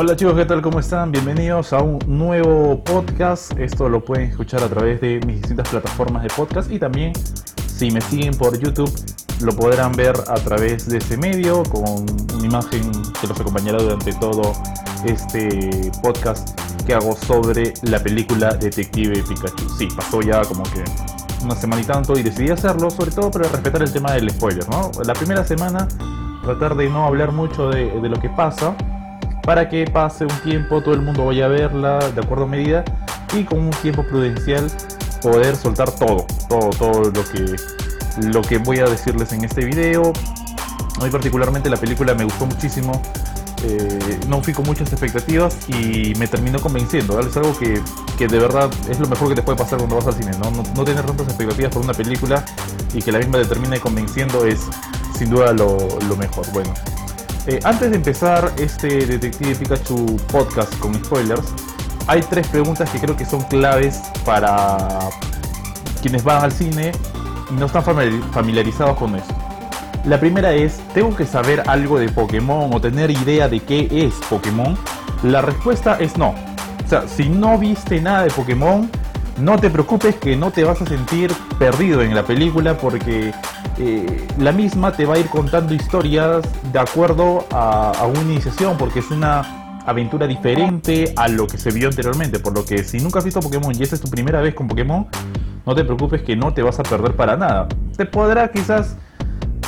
Hola chicos, ¿qué tal? ¿Cómo están? Bienvenidos a un nuevo podcast. Esto lo pueden escuchar a través de mis distintas plataformas de podcast y también si me siguen por YouTube lo podrán ver a través de ese medio con una imagen que los acompañará durante todo este podcast que hago sobre la película Detective Pikachu. Sí, pasó ya como que una semana y tanto y decidí hacerlo, sobre todo para respetar el tema del spoiler, ¿no? La primera semana tratar de no hablar mucho de, de lo que pasa para que pase un tiempo, todo el mundo vaya a verla de acuerdo a medida y con un tiempo prudencial poder soltar todo, todo, todo lo que, lo que voy a decirles en este video. Mí particularmente la película me gustó muchísimo, eh, no fui con muchas expectativas y me terminó convenciendo. Es algo que, que, de verdad es lo mejor que te puede pasar cuando vas al cine, ¿no? No, tener tantas expectativas por una película y que la misma te termine convenciendo es sin duda lo, lo mejor. Bueno, eh, antes de empezar este Detective Pikachu podcast con spoilers, hay tres preguntas que creo que son claves para quienes van al cine y no están familiarizados con eso. La primera es, ¿tengo que saber algo de Pokémon o tener idea de qué es Pokémon? La respuesta es no. O sea, si no viste nada de Pokémon, no te preocupes que no te vas a sentir perdido en la película porque eh, la misma te va a ir contando historias de acuerdo a, una iniciación, porque es una aventura diferente a lo que se vio anteriormente. Por lo que si nunca has visto Pokémon y esta es tu primera vez con Pokémon, no te preocupes que no te vas a perder para nada. Te podrá quizás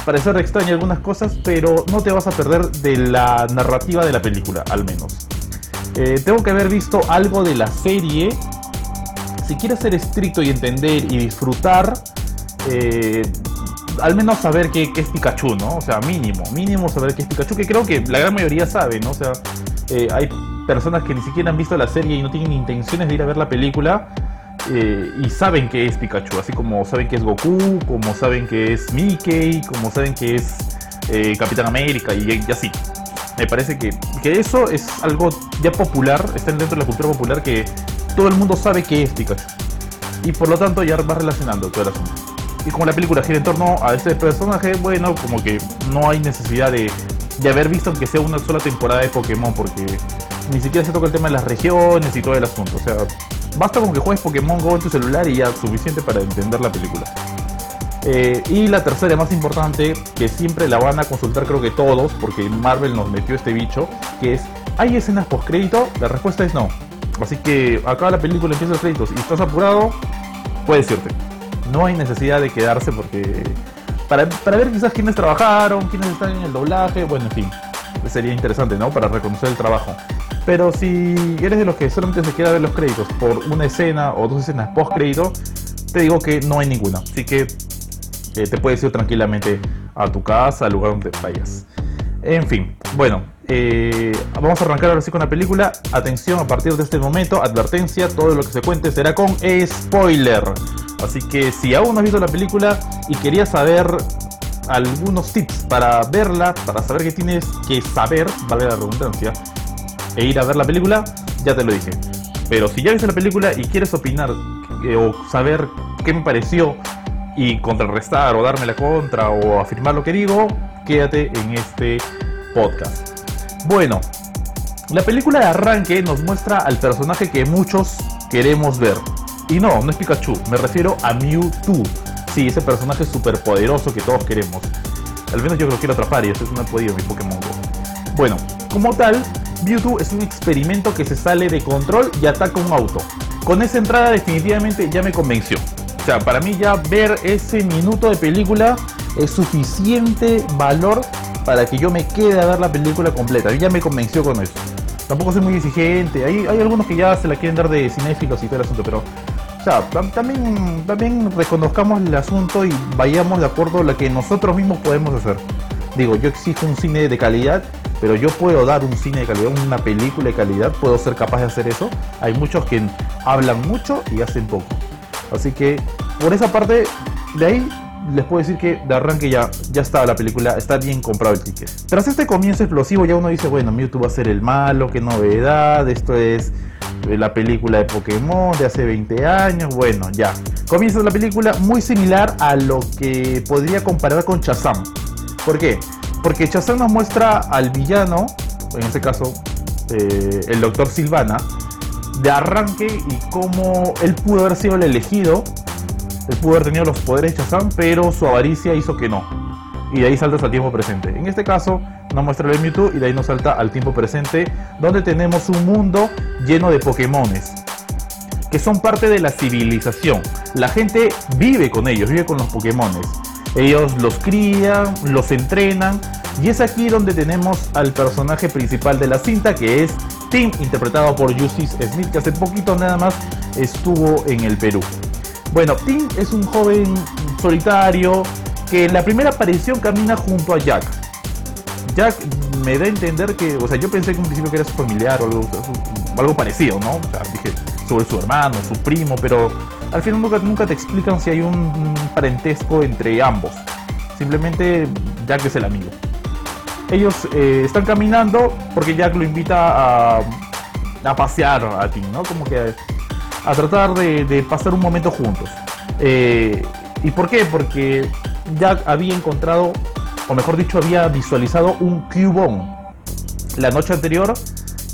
parecer extraño algunas cosas, pero no te vas a perder de la narrativa de la película, al menos. Eh, tengo que haber visto algo de la serie si quieres ser estricto y entender y disfrutar, eh, al menos saber qué, es Pikachu, ¿no? O sea, mínimo, mínimo saber qué es Pikachu, que creo que la gran mayoría sabe, ¿no? O sea, eh, hay personas que ni siquiera han visto la serie y no tienen intenciones de ir a ver la película eh, y saben que es Pikachu, así como saben que es Goku, como saben que es Mickey, como saben que es Capitán América y, y, así. Me parece que, que eso es algo ya popular, está dentro de la cultura popular que todo el mundo sabe que es Pikachu. Y por lo tanto ya va relacionando todo el asunto. Y como la película gira en torno a este personaje, bueno, como que no hay necesidad de, de haber visto aunque sea una sola temporada de Pokémon, porque ni siquiera se toca el tema de las regiones y todo el asunto. O sea, basta con que juegues Pokémon Go en tu celular y ya suficiente para entender la película. Eh, y la tercera, más importante, que siempre la van a consultar creo que todos, porque Marvel nos metió este bicho, que es, ¿hay escenas post crédito? La respuesta es no. Así que acá la película empieza los créditos y estás apurado, puedes irte. No hay necesidad de quedarse porque. Para, ver quizás quiénes trabajaron, quiénes están en el doblaje, bueno, en fin. Sería interesante, ¿no? Para reconocer el trabajo. Pero si eres de los que solamente se queda ver los créditos por una escena o dos escenas post crédito, te digo que no hay ninguna. Así que eh, te puedes ir tranquilamente a tu casa, al lugar donde vayas. En fin, bueno, eh, vamos a arrancar ahora sí con la película. Atención, a partir de este momento, advertencia, todo lo que se cuente será con spoiler. Así que si aún no has visto la película y querías saber algunos tips para verla, para saber qué tienes que saber, vale la redundancia, e ir a ver la película, ya te lo dije. Pero si ya viste la película y quieres opinar eh, o saber qué me pareció y contrarrestar o darme la contra o afirmar lo que digo, quédate en este podcast. Bueno, la película de arranque nos muestra al personaje que muchos queremos ver. Y no, no es Pikachu, me refiero a Mewtwo. Sí, ese personaje súper poderoso que todos queremos. Al menos yo lo quiero atrapar y eso es una podido mi Pokémon Go. Bueno, como tal, Mewtwo es un experimento que se sale de control y ataca un auto. Con esa entrada definitivamente ya me convenció. O sea, para mí ya ver ese minuto de película es suficiente valor para que yo me quede a ver la película completa. ya me convenció con eso. Tampoco soy muy exigente. Hay, hay algunos que ya se la quieren dar de cinéfilos y todo el asunto, pero o sea, también, también reconozcamos el asunto y vayamos de acuerdo a lo que nosotros mismos podemos hacer. Digo, yo exijo un cine de calidad, pero yo puedo dar un cine de calidad, una película de calidad, puedo ser capaz de hacer eso. Hay muchos que hablan mucho y hacen poco. Así que por esa parte, de ahí les puedo decir que de arranque ya, ya está la película, está bien comprado el ticket. Tras este comienzo explosivo ya uno dice, bueno, Mewtwo va a ser el malo, qué novedad, esto es la película de Pokémon de hace 20 años, bueno, ya. Comienza la película muy similar a lo que podría comparar con Shazam. ¿Por qué? Porque Shazam nos muestra al villano, en este caso eh, el doctor Silvana, de arranque y cómo él pudo haber sido el elegido, él pudo haber tenido los poderes de Shazam, pero su avaricia hizo que no. Y de ahí saltas al tiempo presente. En este caso, nos muestra el Mewtwo y de ahí nos salta al tiempo presente, donde tenemos un mundo lleno de Pokémones que son parte de la civilización. La gente vive con ellos, vive con los Pokémones. Ellos los crían, los entrenan y es aquí donde tenemos al personaje principal de la cinta que es Tim, interpretado por Justice Smith, que hace poquito nada más estuvo en el Perú. Bueno, Tim es un joven solitario que en la primera aparición camina junto a Jack. Jack me da a entender que, o sea, yo pensé que un principio que era su familiar o algo, parecido, ¿no? O sea, dije, sobre su hermano, su primo, pero al final nunca, te explican si hay un parentesco entre ambos. Simplemente Jack es el amigo. Ellos eh, están caminando porque Jack lo invita a, pasear a Tim, ¿no? Como que a, tratar de, pasar un momento juntos. Eh, ¿Y por qué? Porque Jack había encontrado, o mejor dicho, había visualizado un Cubone la noche anterior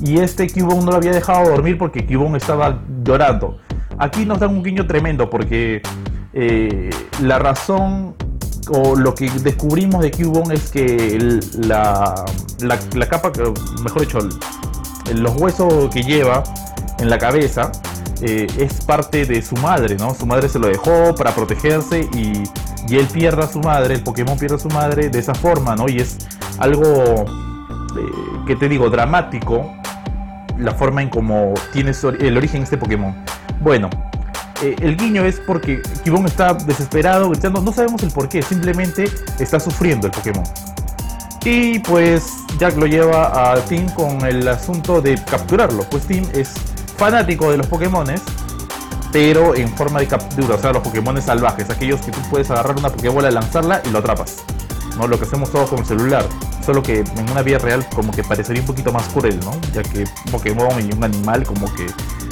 y este Cubone no lo había dejado dormir porque Cubone estaba llorando. Aquí nos dan un guiño tremendo porque eh, la razón o lo que descubrimos de Cubone es que la, la, capa, mejor dicho, los huesos que lleva en la cabeza eh, es parte de su madre, ¿no? Su madre se lo dejó para protegerse y, y, él pierde a su madre, el Pokémon pierde a su madre de esa forma, ¿no? Y es algo, eh, que te digo, dramático la forma en cómo tiene el origen este Pokémon. Bueno, eh, el guiño es porque Kibon está desesperado, gritando, no sabemos el por qué, simplemente está sufriendo el Pokémon. Y pues Jack lo lleva a Tim con el asunto de capturarlo, pues Tim es fanático de los Pokémones, pero en forma de captura, o sea, los Pokémones salvajes, aquellos que tú puedes agarrar una Pokébola, lanzarla y lo atrapas. ¿no? Lo que hacemos todos con el celular. Solo que en una vida real como que parecería un poquito más cruel, ¿no? Ya que Pokémon y un animal como que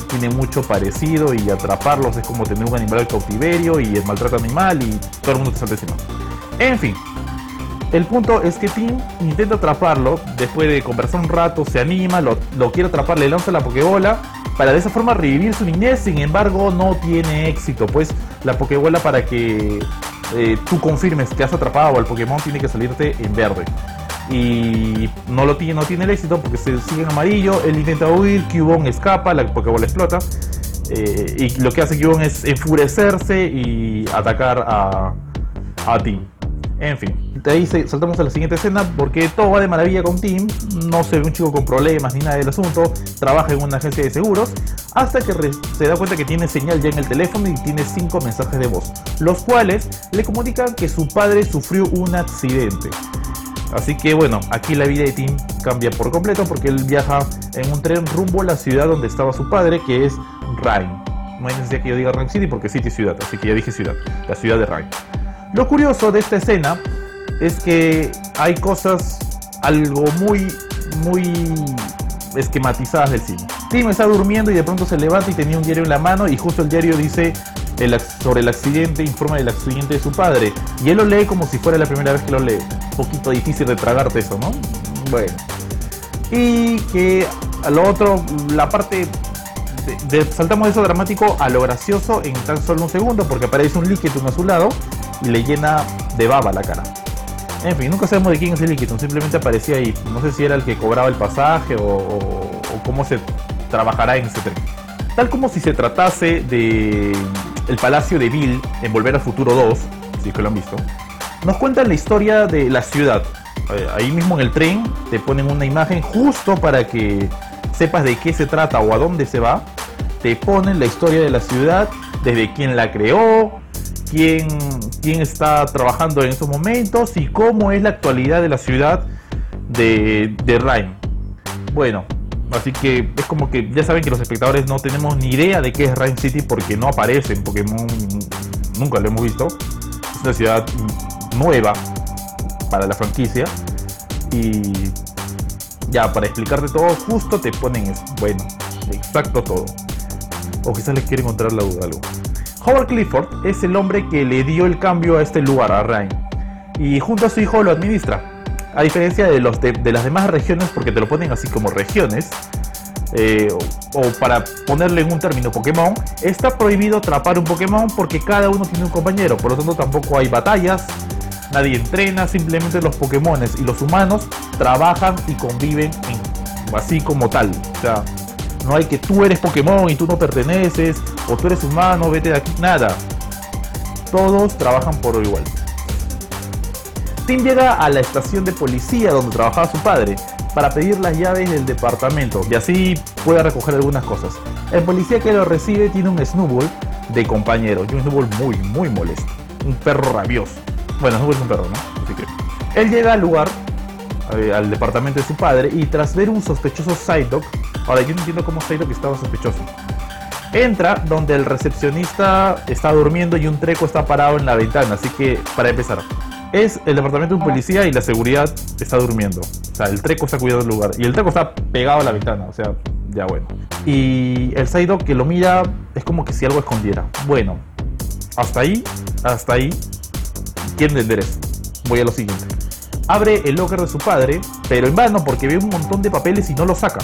tiene mucho parecido y atraparlos es como tener un animal al cautiverio y el maltrato animal y todo el mundo te salta encima. En fin, el punto es que Tim intenta atraparlo, después de conversar un rato, se anima, lo, lo, quiere atrapar, le lanza la Pokébola para de esa forma revivir su niñez, sin embargo no tiene éxito, pues la Pokébola para que eh, tú confirmes que has atrapado al Pokémon tiene que salirte en verde y no lo tiene, no tiene el éxito porque se sigue en amarillo, él intenta huir, Cubone escapa, la Pokébola explota eh, y lo que hace Cubone es enfurecerse y atacar a, a Tim. En fin, de ahí saltamos a la siguiente escena porque todo va de maravilla con Tim, no se ve un chico con problemas ni nada del asunto, trabaja en una agencia de seguros, hasta que se da cuenta que tiene señal ya en el teléfono y tiene cinco mensajes de voz, los cuales le comunican que su padre sufrió un accidente. Así que bueno, aquí la vida de Tim cambia por completo porque él viaja en un tren rumbo a la ciudad donde estaba su padre, que es Rhyme. No hay necesidad que yo diga Rhyme City porque City es ciudad, así que ya dije ciudad, la ciudad de Rhyme. Lo curioso de esta escena es que hay cosas algo muy, muy esquematizadas del cine. Tim está durmiendo y de pronto se levanta y tenía un diario en la mano y justo el diario dice sobre el accidente, informa del accidente de su padre. Y él lo lee como si fuera la primera vez que lo lee. Un poquito difícil de tragarte eso, ¿no? Bueno. Y que a lo otro, la parte... De, saltamos de eso dramático a lo gracioso en tan solo un segundo porque aparece un líquido a su lado y le llena de baba la cara. En fin, nunca sabemos de quién es el líquido, simplemente aparecía ahí. No sé si era el que cobraba el pasaje o, cómo se trabajará en ese tren. Tal como si se tratase de el Palacio de Bill en Volver al Futuro 2, si que lo han visto, nos cuentan la historia de la ciudad. Eh, ahí mismo en el tren te ponen una imagen justo para que sepas de qué se trata o a dónde se va. Te ponen la historia de la ciudad, desde quién la creó, quién, quién está trabajando en esos momentos y cómo es la actualidad de la ciudad de, de Rhyme. Bueno, Así que es como que ya saben que los espectadores no tenemos ni idea de qué es Rhyme City porque no aparece en Pokémon, nunca lo hemos visto. Es una ciudad nueva para la franquicia. Y ya, para explicarte todo, justo te ponen eso. Bueno, exacto todo. O quizás les quieren encontrar la duda algo. Howard Clifford es el hombre que le dio el cambio a este lugar, a Rhyme. Y junto a su hijo lo administra. A diferencia de, los de, las demás regiones, porque te lo ponen así como regiones, eh, o, para ponerle en un término Pokémon, está prohibido atrapar un Pokémon porque cada uno tiene un compañero, por lo tanto tampoco hay batallas, nadie entrena, simplemente los Pokémon y los humanos trabajan y conviven así como tal. O sea, no hay que tú eres Pokémon y tú no perteneces, o tú eres humano, vete de aquí, nada. Todos trabajan por igual. Tim llega a la estación de policía donde trabajaba su padre para pedir las llaves del departamento y así pueda recoger algunas cosas. El policía que lo recibe tiene un Snowball de compañero y un Snowball muy, muy molesto. Un perro rabioso. Bueno, Snowball es un perro, ¿no? Así que él llega al lugar, eh, al departamento de su padre y tras ver un sospechoso Psyduck, ahora yo no entiendo cómo Psyduck estaba sospechoso. Entra donde el recepcionista está durmiendo y un treco está parado en la ventana, así que para empezar, es el departamento de un policía y la seguridad está durmiendo. O sea, el treco está cuidando el lugar. Y el treco está pegado a la ventana. O sea, ya bueno. Y el Saido que lo mira es como que si algo escondiera. Bueno, hasta ahí, hasta ahí. Quiero entender eso. Voy a lo siguiente. Abre el locker de su padre, pero en vano porque ve un montón de papeles y no lo saca.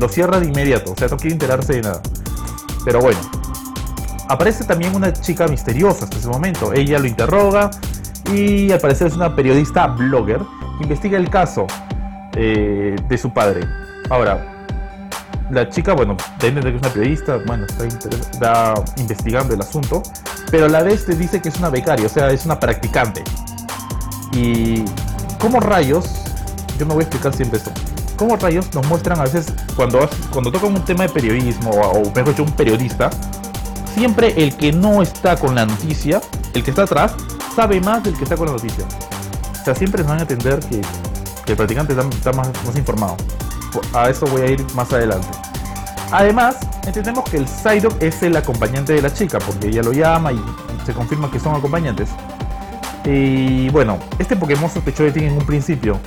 Lo cierra de inmediato. O sea, no quiere enterarse de nada. Pero bueno. Aparece también una chica misteriosa hasta ese momento. Ella lo interroga y al parecer es una periodista blogger que investiga el caso eh, de su padre. Ahora, la chica, bueno, debe de que es una periodista, bueno, está, investigando el asunto, pero a la vez te dice que es una becaria, o sea, es una practicante. Y como rayos, yo me voy a explicar siempre esto. ¿Cómo rayos nos muestran a veces cuando, cuando tocan un tema de periodismo o, mejor dicho, un periodista, siempre el que no está con la noticia, el que está atrás, sabe más del que está con la noticia. O sea, siempre nos van a entender que, el practicante está, más, informado. A eso voy a ir más adelante. Además, entendemos que el Psyduck es el acompañante de la chica, porque ella lo llama y se confirma que son acompañantes. Y bueno, este Pokémon sospechó de ti en un principio,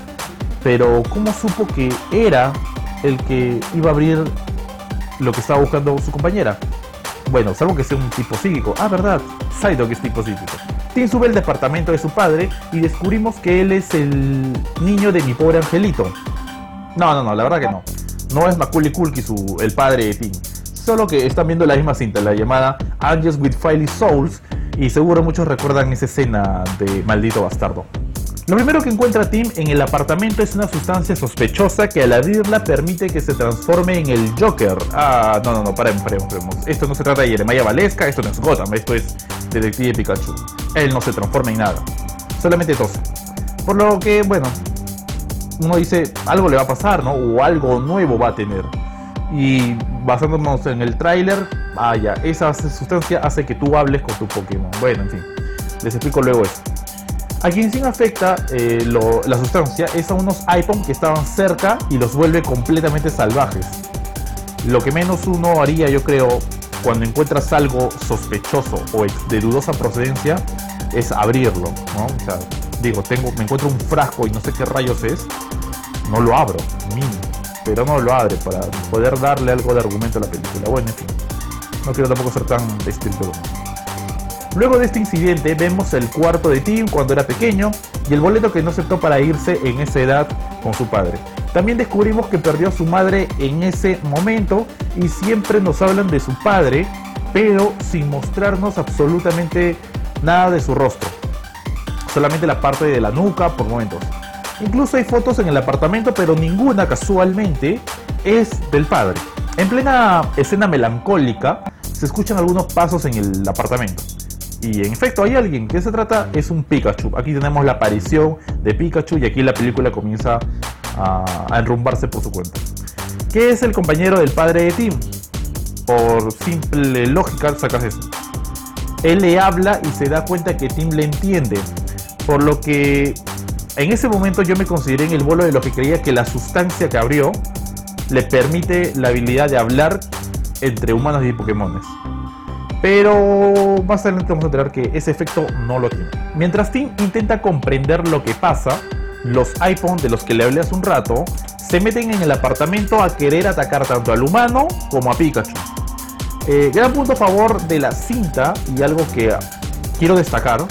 pero ¿cómo supo que era el que iba a abrir lo que estaba buscando su compañera? Bueno, salvo que sea un tipo psíquico. Ah, verdad, Psyduck es tipo psíquico. Tim sube al departamento de su padre y descubrimos que él es el niño de mi pobre angelito. No, no, no, la verdad que no. No es Macaulay Culkin su, el padre de Tim. Solo que están viendo la misma cinta, la llamada Angels with Filey Souls, y seguro muchos recuerdan esa escena de Maldito Bastardo. Lo primero que encuentra Tim en el apartamento es una sustancia sospechosa que al abrirla permite que se transforme en el Joker. Ah, no, no, no, paremos, paremos, paremos. Esto no se trata de Yeremaya Valesca, esto no es Gotham, esto es Detective Pikachu. Él no se transforma en nada, solamente tosa. Por lo que, bueno, uno dice, algo le va a pasar, ¿no? O algo nuevo va a tener. Y basándonos en el tráiler, vaya, esa sustancia hace que tú hables con tu Pokémon. Bueno, en fin, les explico luego esto. A quien sí afecta eh, la sustancia es a unos iPhone que estaban cerca y los vuelve completamente salvajes. Lo que menos uno haría, yo creo, cuando encuentras algo sospechoso o de dudosa procedencia, es abrirlo. O sea, digo, tengo, me encuentro un frasco y no sé qué rayos es, no lo abro, mínimo, pero no lo abre para poder darle algo de argumento a la película. Bueno, en fin, no quiero tampoco ser tan estricto. Luego de este incidente vemos el cuarto de Tim cuando era pequeño y el boleto que no aceptó para irse en esa edad con su padre. También descubrimos que perdió a su madre en ese momento y siempre nos hablan de su padre, pero sin mostrarnos absolutamente nada de su rostro. Solamente la parte de la nuca por momentos. Incluso hay fotos en el apartamento, pero ninguna casualmente es del padre. En plena escena melancólica se escuchan algunos pasos en el apartamento. Y en efecto hay alguien. que se trata? Es un Pikachu. Aquí tenemos la aparición de Pikachu y aquí la película comienza a, enrumbarse por su cuenta. ¿Qué es el compañero del padre de Tim? Por simple lógica sacas esto. Él le habla y se da cuenta que Tim le entiende. Por lo que en ese momento yo me consideré en el bolo de lo que creía que la sustancia que abrió le permite la habilidad de hablar entre humanos y Pokémones. Pero más adelante vamos a enterar que ese efecto no lo tiene. Mientras Tim intenta comprender lo que pasa, los iPhone de los que le hablé hace un rato se meten en el apartamento a querer atacar tanto al humano como a Pikachu. Eh, gran punto a favor de la cinta y algo que quiero destacar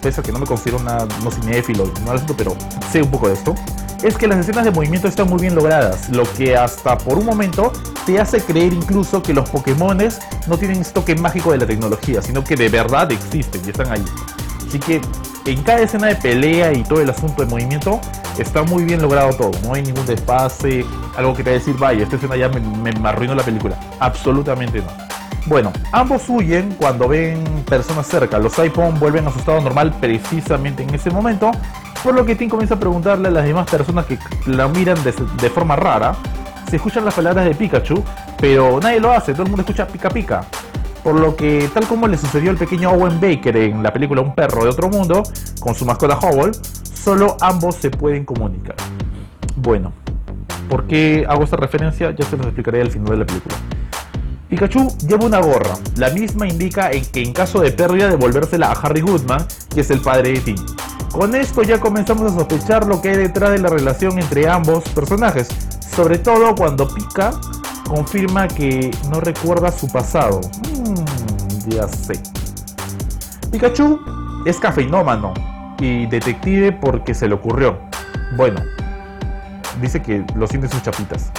pese a que no me considero una, no cinéfilo, no pero sé un poco de esto, es que las escenas de movimiento están muy bien logradas, lo que hasta por un momento te hace creer incluso que los Pokémones no tienen este mágico de la tecnología, sino que de verdad existen y están ahí. Así que en cada escena de pelea y todo el asunto de movimiento está muy bien logrado todo. No hay ningún desfase, algo que te va a decir, vaya, esta escena ya me, me, arruinó la película. Absolutamente no. Bueno, ambos huyen cuando ven personas cerca. Los iPhone vuelven a su estado normal precisamente en ese momento. Por lo que Tim comienza a preguntarle a las demás personas que la miran de, forma rara. Se escuchan las palabras de Pikachu, pero nadie lo hace, todo el mundo escucha pica pica. Por lo que, tal como le sucedió al pequeño Owen Baker en la película Un perro de otro mundo, con su mascota Howell, solo ambos se pueden comunicar. Bueno, ¿por qué hago esta referencia? Ya se los explicaré al final de la película. Pikachu lleva una gorra, la misma indica en que en caso de pérdida devolvérsela a Harry Goodman, que es el padre de Tim. Con esto ya comenzamos a sospechar lo que hay detrás de la relación entre ambos personajes, sobre todo cuando Pika confirma que no recuerda su pasado. Mm, ya sé. Pikachu es cafeinómano y detective porque se le ocurrió. Bueno, dice que lo siente sus chapitas.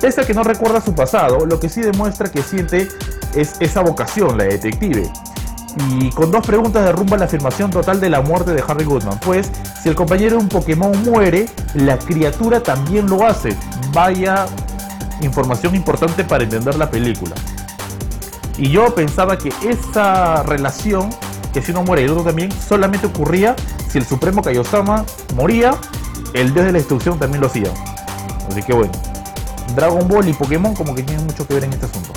Pese a que no recuerda su pasado, lo que sí demuestra que siente es esa vocación, la detective. Y con dos preguntas derrumba la afirmación total de la muerte de Harry Goodman. Pues, si el compañero de un Pokémon muere, la criatura también lo hace. Vaya información importante para entender la película. Y yo pensaba que esa relación, que si uno muere y el otro también, solamente ocurría si el Supremo Kaiosama moría, el dios de la destrucción también lo hacía. Así que bueno, Dragon Ball y Pokémon como que tienen mucho que ver en este asunto.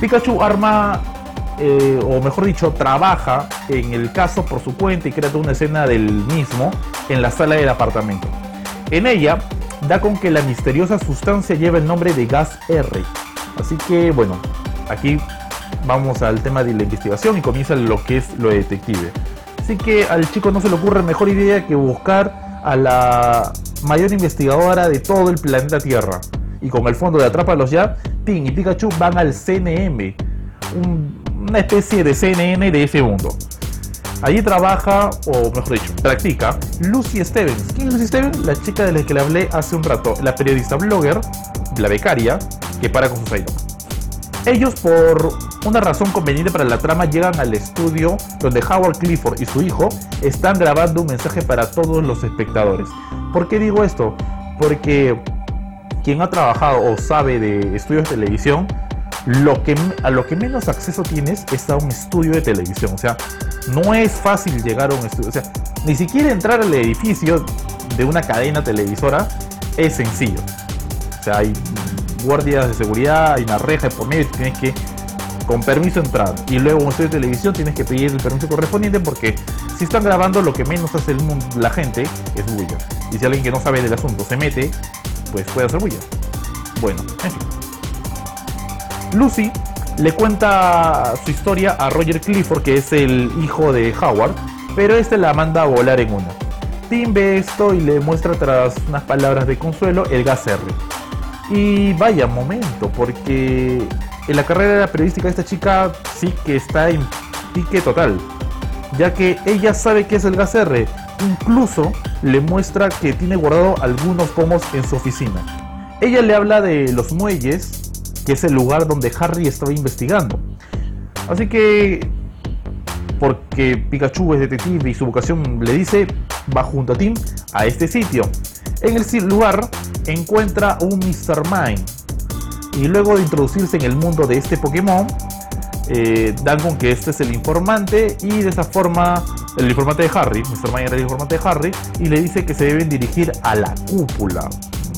Pikachu arma, eh, o mejor dicho, trabaja en el caso por su cuenta y crea toda una escena del mismo en la sala del apartamento. En ella, da con que la misteriosa sustancia lleva el nombre de gas R. Así que bueno, aquí vamos al tema de la investigación y comienza lo que es lo detective. Así que al chico no se le ocurre mejor idea que buscar a la mayor investigadora de todo el planeta Tierra. Y con el fondo de Atrápalos ya, Tim y Pikachu van al CNM, una especie de CNN de ese mundo. Allí trabaja, o mejor dicho, practica Lucy Stevens. ¿Quién es Lucy Stevens? La chica de la que le hablé hace un rato, la periodista blogger, la becaria, que para con su idols. Ellos, por una razón conveniente para la trama, llegan al estudio donde Howard Clifford y su hijo están grabando un mensaje para todos los espectadores. ¿Por qué digo esto? Porque quien ha trabajado o sabe de estudios de televisión lo que, a lo que menos acceso tienes es a un estudio de televisión. O sea, no es fácil llegar a un estudio. O sea, ni siquiera entrar al edificio de una cadena televisora es sencillo. O sea, hay guardias de seguridad, hay una reja por medio tienes que, con permiso, entrar. Y luego un estudio de televisión tienes que pedir el permiso correspondiente porque si están grabando, lo que menos hace el mundo, la gente es bulla. Y si alguien que no sabe del asunto se mete, pues puede hacer bulla. Bueno, en fin. Lucy le cuenta su historia a Roger Clifford, que es el hijo de Howard, pero este la manda a volar en una. Tim ve esto y le muestra tras unas palabras de consuelo el gas R. Y vaya momento, porque en la carrera periodística de esta chica sí que está en pique total, ya que ella sabe que es el gas R, incluso le muestra que tiene guardado algunos pomos en su oficina. Ella le habla de los muelles que es el lugar donde Harry estaba investigando. Así que, porque Pikachu es detective y su vocación le dice, va junto a Tim a este sitio. En el lugar encuentra un Mr. Mime. Y luego de introducirse en el mundo de este Pokémon, eh, dan con que este es el informante y de esa forma el informante de Harry, Mr. Mime era el informante de Harry, y le dice que se deben dirigir a la cúpula.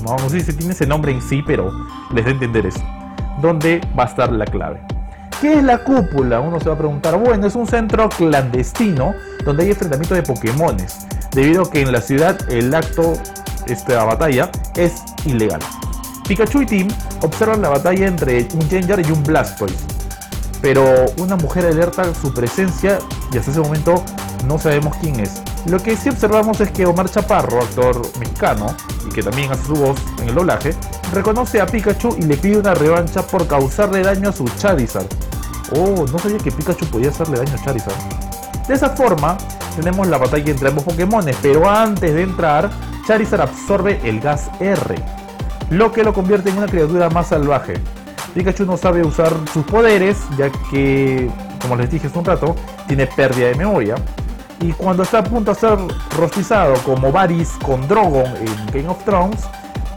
No, no sé si tiene ese nombre en sí, pero les da entender eso donde va a estar la clave. ¿Qué es la cúpula? Uno se va a preguntar, bueno, es un centro clandestino donde hay enfrentamiento de Pokémones, debido a que en la ciudad el acto, esta batalla, es ilegal. Pikachu y Tim observan la batalla entre un Gengar y un Blastoise, pero una mujer alerta su presencia y hasta ese momento no sabemos quién es. Lo que sí observamos es que Omar Chaparro, actor mexicano, y que también hace su voz en el doblaje, reconoce a Pikachu y le pide una revancha por causarle daño a su Charizard. Oh, no sabía que Pikachu podía hacerle daño a Charizard. De esa forma, tenemos la batalla entre ambos Pokémon, pero antes de entrar, Charizard absorbe el gas R, lo que lo convierte en una criatura más salvaje. Pikachu no sabe usar sus poderes, ya que, como les dije hace un rato, tiene pérdida de memoria. Y cuando está a punto de ser rostizado como Varys con Drogon en Game of Thrones,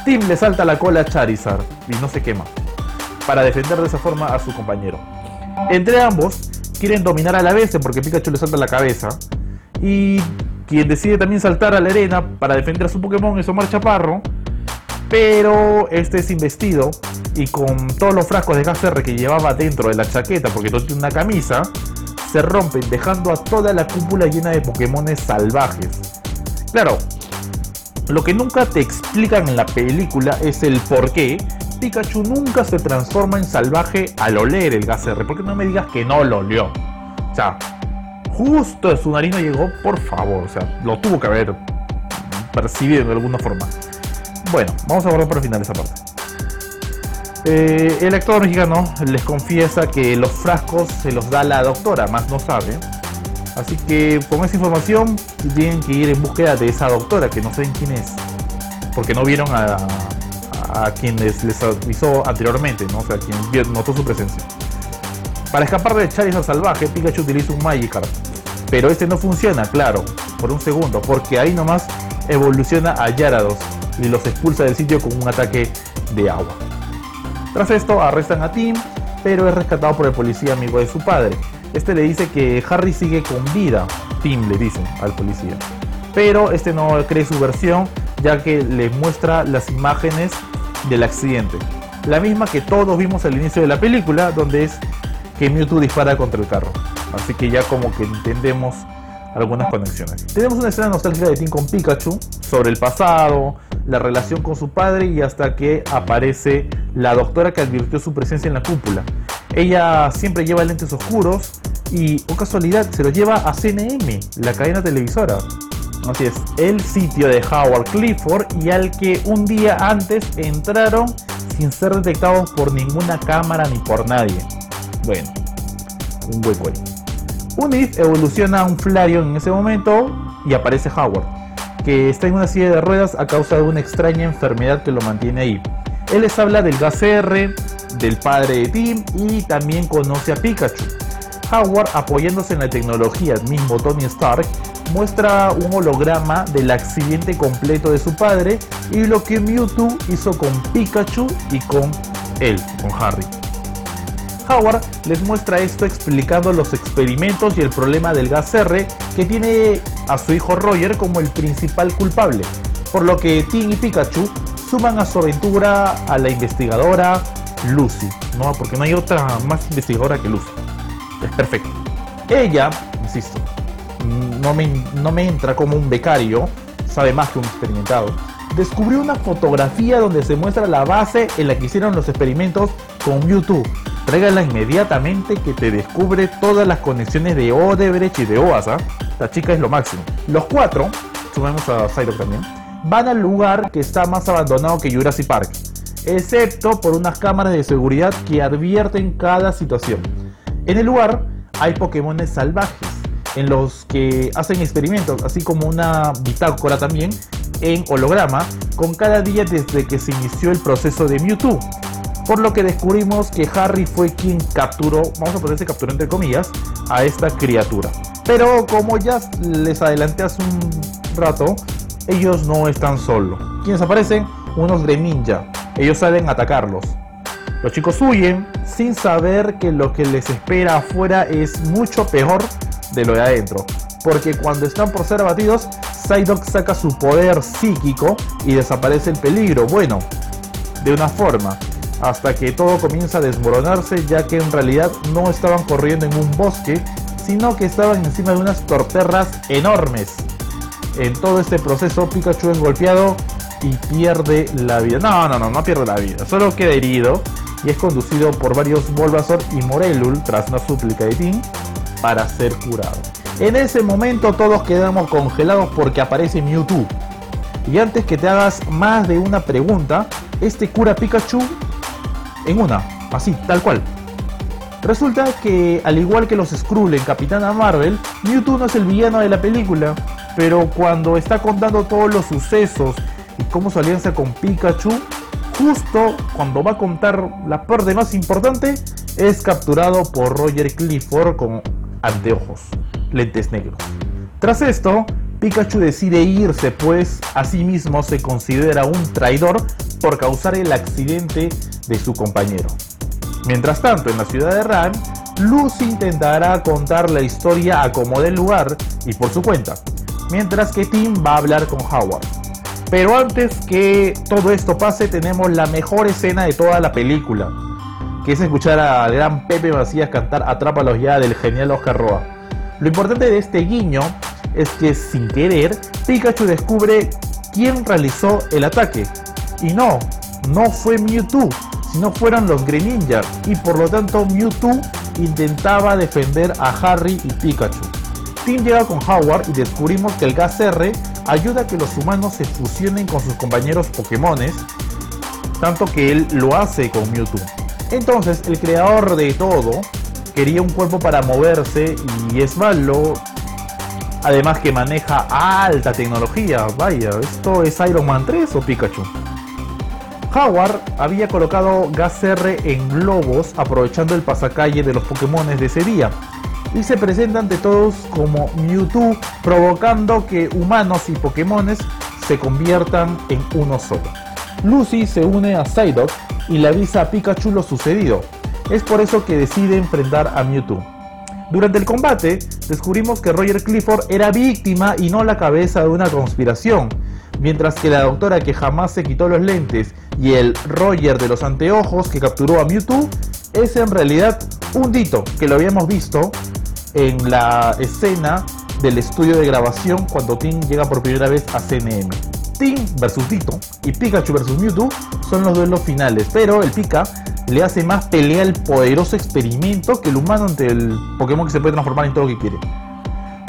Tim le salta la cola a Charizard y no se quema, para defender de esa forma a su compañero. Entre ambos quieren dominar a la vez porque Pikachu le salta la cabeza. Y quien decide también saltar a la arena para defender a su Pokémon es Omar Chaparro. Pero este es investido y con todos los frascos de gas R que llevaba dentro de la chaqueta, porque no tiene una camisa, se rompen dejando a toda la cúpula llena de Pokémones salvajes. Claro, lo que nunca te explican en la película es el por qué Pikachu nunca se transforma en salvaje al oler el gas R. Porque no me digas que no lo olió. O sea, justo de su nariz no llegó, por favor. O sea, lo tuvo que haber percibido de alguna forma. Bueno, vamos a guardar para el final esa parte. Eh, el actor mexicano les confiesa que los frascos se los da la doctora, más no sabe. Así que con esa información tienen que ir en búsqueda de esa doctora, que no saben quién es. Porque no vieron a, a quienes les avisó anteriormente, ¿no? o sea, quien notó su presencia. Para escapar de Charizard salvaje, Pikachu utiliza un Magikarp, pero este no funciona, claro, por un segundo, porque ahí nomás evoluciona a Yarados y los expulsa del sitio con un ataque de agua. Tras esto arrestan a Tim, pero es rescatado por el policía amigo de su padre. Este le dice que Harry sigue con vida, Tim le dice al policía. Pero este no cree su versión, ya que le muestra las imágenes del accidente. La misma que todos vimos al inicio de la película, donde es que Mewtwo dispara contra el carro. Así que ya como que entendemos algunas conexiones. Tenemos una escena nostálgica de Tim con Pikachu sobre el pasado, la relación con su padre y hasta que aparece la doctora que advirtió su presencia en la cúpula. Ella siempre lleva lentes oscuros y, o casualidad, se lo lleva a CNM, la cadena televisora. Así es, el sitio de Howard Clifford y al que un día antes entraron sin ser detectados por ninguna cámara ni por nadie. Bueno, un hueco ahí. Unif evoluciona a un Flareon en ese momento y aparece Howard, que está en una silla de ruedas a causa de una extraña enfermedad que lo mantiene ahí. Él les habla del gas R, del padre de Tim y también conoce a Pikachu. Howard, apoyándose en la tecnología mismo Tony Stark, muestra un holograma del accidente completo de su padre y lo que Mewtwo hizo con Pikachu y con él, con Harry. Howard les muestra esto explicando los experimentos y el problema del gas R que tiene a su hijo Roger como el principal culpable, por lo que Tim y Pikachu suman a su aventura a la investigadora Lucy, ¿no? porque no hay otra más investigadora que Lucy. Es perfecto. Ella, insisto, no me, no me entra como un becario, sabe más que un experimentado. Descubrió una fotografía donde se muestra la base en la que hicieron los experimentos con YouTube. Trégala inmediatamente que te descubre todas las conexiones de Odebrecht y de OASA. La chica es lo máximo. Los cuatro, sumemos a Psylocke también, van al lugar que está más abandonado que Jurassic Park, excepto por unas cámaras de seguridad que advierten cada situación. En el lugar hay Pokémon salvajes en los que hacen experimentos, así como una bitácora también en holograma con cada día desde que se inició el proceso de Mewtwo. Por lo que descubrimos que Harry fue quien capturó, vamos a ponerse capturó entre comillas, a esta criatura. Pero como ya les adelanté hace un rato, ellos no están solos. ¿Quiénes aparecen? Unos Greninja. Ellos salen a atacarlos. Los chicos huyen sin saber que lo que les espera afuera es mucho peor de lo de adentro. Porque cuando están por ser abatidos, Psyduck saca su poder psíquico y desaparece el peligro. Bueno, de una forma. Hasta que todo comienza a desmoronarse ya que en realidad no estaban corriendo en un bosque, sino que estaban encima de unas torterras enormes. En todo este proceso Pikachu es golpeado y pierde la vida. No, no, no, no pierde la vida. Solo queda herido y es conducido por varios Bulbasaur y Morelul tras una súplica de Tim para ser curado. En ese momento todos quedamos congelados porque aparece Mewtwo. Y antes que te hagas más de una pregunta, este cura Pikachu en una, así, tal cual. Resulta que, al igual que los Skrull en Capitana Marvel, Mewtwo no es el villano de la película, pero cuando está contando todos los sucesos y cómo su alianza con Pikachu, justo cuando va a contar la parte más importante, es capturado por Roger Clifford con anteojos, lentes negros. Tras esto, Pikachu decide irse, pues a sí mismo se considera un traidor por causar el accidente de su compañero. Mientras tanto, en la ciudad de Ran, Lucy intentará contar la historia a como del lugar y por su cuenta, mientras que Tim va a hablar con Howard. Pero antes que todo esto pase, tenemos la mejor escena de toda la película, que es escuchar al gran Pepe Macías cantar Atrápalos ya del genial Oscar Roa. Lo importante de este guiño es que sin querer, Pikachu descubre quién realizó el ataque. Y no, no fue Mewtwo, sino fueron los Greninja. Y por lo tanto Mewtwo intentaba defender a Harry y Pikachu. Tim llega con Howard y descubrimos que el gas R ayuda a que los humanos se fusionen con sus compañeros Pokémones, tanto que él lo hace con Mewtwo. Entonces, el creador de todo quería un cuerpo para moverse y es malo. Además que maneja alta tecnología. Vaya, ¿esto es Iron Man 3 o Pikachu? Howard había colocado gas R en globos aprovechando el pasacalle de los Pokémon de ese día y se presenta ante todos como Mewtwo, provocando que humanos y Pokémones se conviertan en uno solo. Lucy se une a Psyduck y le avisa a Pikachu lo sucedido. Es por eso que decide enfrentar a Mewtwo. Durante el combate, descubrimos que Roger Clifford era víctima y no la cabeza de una conspiración, mientras que la doctora que jamás se quitó los lentes y el Roger de los anteojos que capturó a Mewtwo es en realidad un Dito que lo habíamos visto en la escena del estudio de grabación cuando Tim llega por primera vez a CNM. Tim versus Dito y Pikachu versus Mewtwo son los duelos finales, pero el Pika le hace más pelea al poderoso experimento que el humano ante el Pokémon que se puede transformar en todo lo que quiere.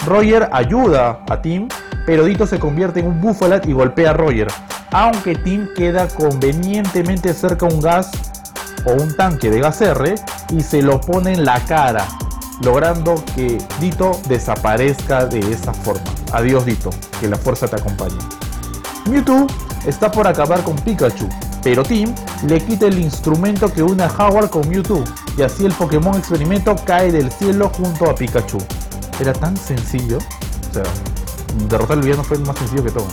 Roger ayuda a Tim, pero Dito se convierte en un Buffalat y golpea a Roger, aunque Tim queda convenientemente cerca a un gas o un tanque de gas R y se lo pone en la cara, logrando que Dito desaparezca de esa forma. Adiós Dito, que la fuerza te acompañe. Mewtwo está por acabar con Pikachu, pero Tim le quita el instrumento que une a Howard con Mewtwo y así el Pokémon experimento cae del cielo junto a Pikachu. Era tan sencillo, o sea, derrotar al villano fue más sencillo que todo.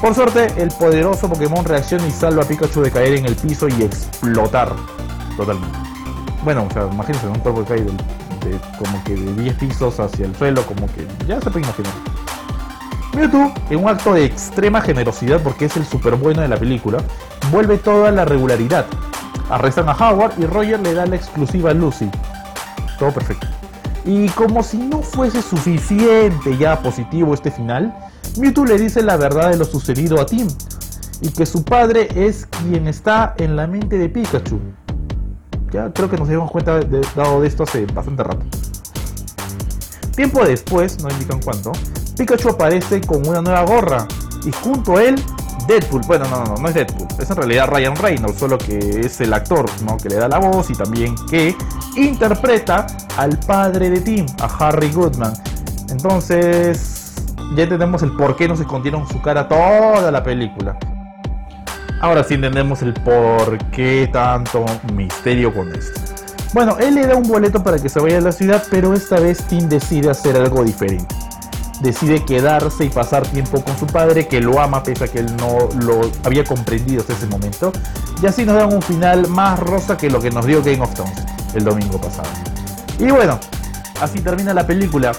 Por suerte, el poderoso Pokémon reacciona y salva a Pikachu de caer en el piso y explotar totalmente. Bueno, o sea, imagínense, un cuerpo que cae como que de 10 pisos hacia el suelo, como que ya se puede imaginar. Mewtwo, en un acto de extrema generosidad porque es el super bueno de la película, vuelve toda la regularidad. Arrestan a Howard y Roger le da la exclusiva a Lucy. Todo perfecto. Y como si no fuese suficiente ya positivo este final, Mewtwo le dice la verdad de lo sucedido a Tim y que su padre es quien está en la mente de Pikachu. Ya creo que nos dimos cuenta de, dado de esto hace bastante rato. Tiempo después, no indican cuánto, Pikachu aparece con una nueva gorra y junto a él Deadpool. Bueno, no, no, no es Deadpool, es en realidad Ryan Reynolds, solo que es el actor ¿no? que le da la voz y también que interpreta al padre de Tim, a Harry Goodman. Entonces, ya entendemos el por qué no se escondieron su cara toda la película. Ahora sí entendemos el por qué tanto misterio con esto. Bueno, él le da un boleto para que se vaya a la ciudad, pero esta vez Tim decide hacer algo diferente. Decide quedarse y pasar tiempo con su padre, que lo ama pese a que él no lo había comprendido hasta ese momento. Y así nos dan un final más rosa que lo que nos dio Game of Thrones el domingo pasado. Y bueno, así termina la película.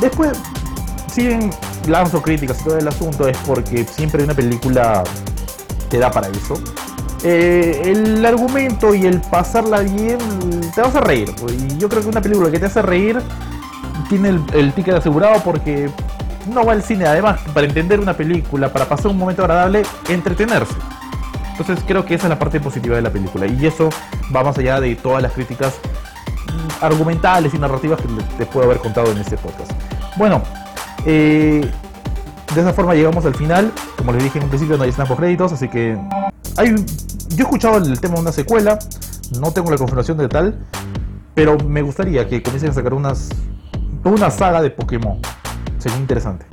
Después, si lanzo críticas y todo el asunto, es porque siempre una película te da para eso. Eh, el argumento y el pasarla bien, te vas a reír. Pues, y yo creo que una película que te hace reír tiene el, ticket asegurado porque no va al cine. Además, para entender una película, para pasar un momento agradable, entretenerse. Entonces creo que esa es la parte positiva de la película. Y eso va más allá de todas las críticas argumentales y narrativas que te puedo haber contado en este podcast. Bueno, eh, de esa forma llegamos al final. Como les dije en un principio, no hay escena créditos, así que hay Yo he escuchado el tema de una secuela, no tengo la confirmación de tal, Pero me gustaría que comiencen a sacar unas, una saga de Pokémon. Sería interesante.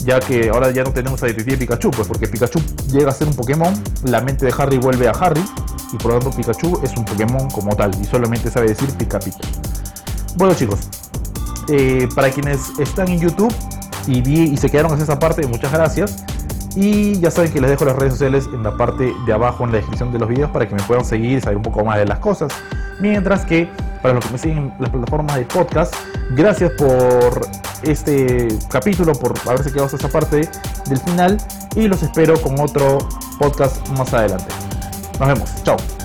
Ya que ahora ya no tenemos a Detective Pikachu, pues porque Pikachu llega a ser un Pokémon, la mente de Harry vuelve a Harry, y por lo tanto Pikachu es un Pokémon como tal, y solamente sabe decir Pika Bueno chicos, eh, para quienes están en YouTube y, se quedaron hasta esa parte, muchas gracias. Y ya saben que les dejo las redes sociales en la parte de abajo en la descripción de los videos para que me puedan seguir y saber un poco más de las cosas. Mientras que para los que me siguen en las plataformas de podcast, gracias por este capítulo, por haberse quedado hasta esa parte del final y los espero con otro podcast más adelante. Nos vemos, chao.